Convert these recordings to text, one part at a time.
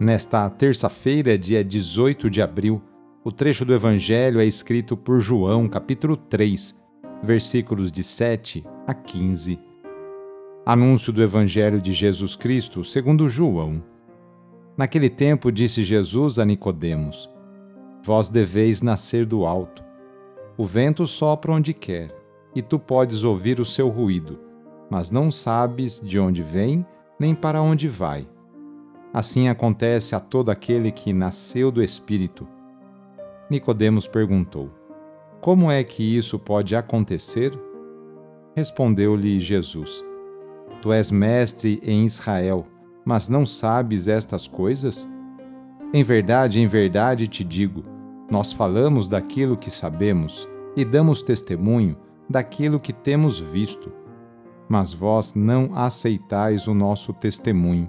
Nesta terça-feira, dia 18 de abril, o trecho do Evangelho é escrito por João, capítulo 3, versículos de 7 a 15. Anúncio do Evangelho de Jesus Cristo, segundo João. Naquele tempo disse Jesus a Nicodemos: Vós deveis nascer do alto. O vento sopra onde quer, e tu podes ouvir o seu ruído, mas não sabes de onde vem nem para onde vai. Assim acontece a todo aquele que nasceu do Espírito. Nicodemos perguntou: Como é que isso pode acontecer? Respondeu-lhe Jesus: Tu és mestre em Israel, mas não sabes estas coisas? Em verdade, em verdade te digo: nós falamos daquilo que sabemos e damos testemunho daquilo que temos visto. Mas vós não aceitais o nosso testemunho.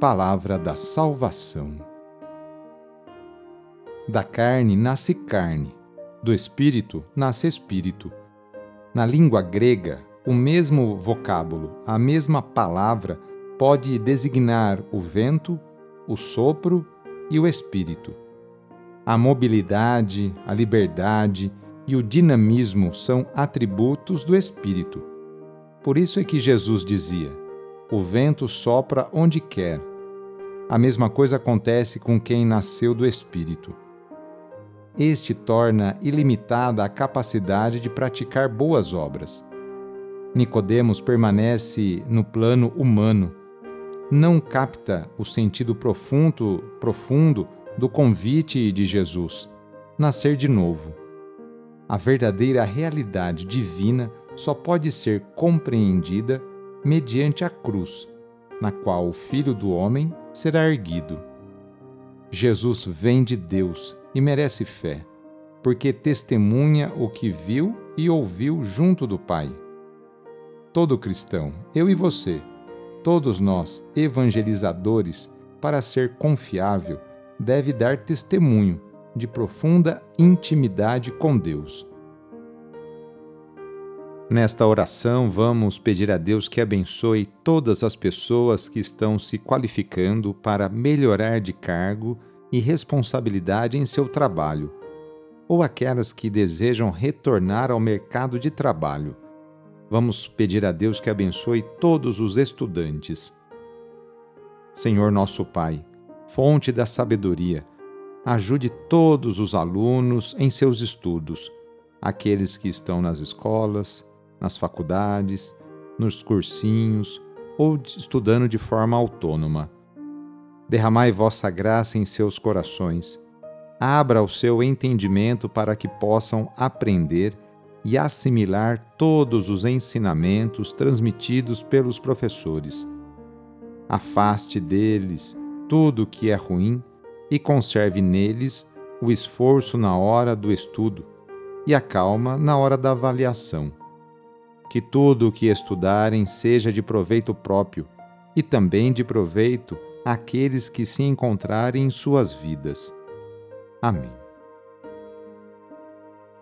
Palavra da Salvação. Da carne nasce carne, do espírito nasce espírito. Na língua grega, o mesmo vocábulo, a mesma palavra, pode designar o vento, o sopro e o espírito. A mobilidade, a liberdade e o dinamismo são atributos do espírito. Por isso é que Jesus dizia: O vento sopra onde quer a mesma coisa acontece com quem nasceu do Espírito. Este torna ilimitada a capacidade de praticar boas obras. Nicodemos permanece no plano humano. Não capta o sentido profundo, profundo do convite de Jesus, nascer de novo. A verdadeira realidade divina só pode ser compreendida mediante a cruz, na qual o Filho do Homem será erguido. Jesus vem de Deus e merece fé, porque testemunha o que viu e ouviu junto do Pai. Todo cristão, eu e você, todos nós, evangelizadores, para ser confiável, deve dar testemunho de profunda intimidade com Deus. Nesta oração, vamos pedir a Deus que abençoe todas as pessoas que estão se qualificando para melhorar de cargo e responsabilidade em seu trabalho, ou aquelas que desejam retornar ao mercado de trabalho. Vamos pedir a Deus que abençoe todos os estudantes. Senhor nosso Pai, fonte da sabedoria, ajude todos os alunos em seus estudos, aqueles que estão nas escolas, nas faculdades, nos cursinhos ou estudando de forma autônoma. Derramai vossa graça em seus corações. Abra o seu entendimento para que possam aprender e assimilar todos os ensinamentos transmitidos pelos professores. Afaste deles tudo o que é ruim e conserve neles o esforço na hora do estudo e a calma na hora da avaliação que tudo o que estudarem seja de proveito próprio e também de proveito àqueles que se encontrarem em suas vidas. Amém.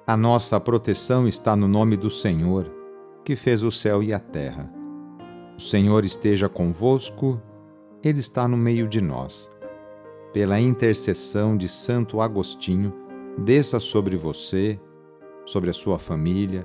A nossa proteção está no nome do Senhor, que fez o céu e a terra. O Senhor esteja convosco, Ele está no meio de nós. Pela intercessão de Santo Agostinho, desça sobre você, sobre a sua família,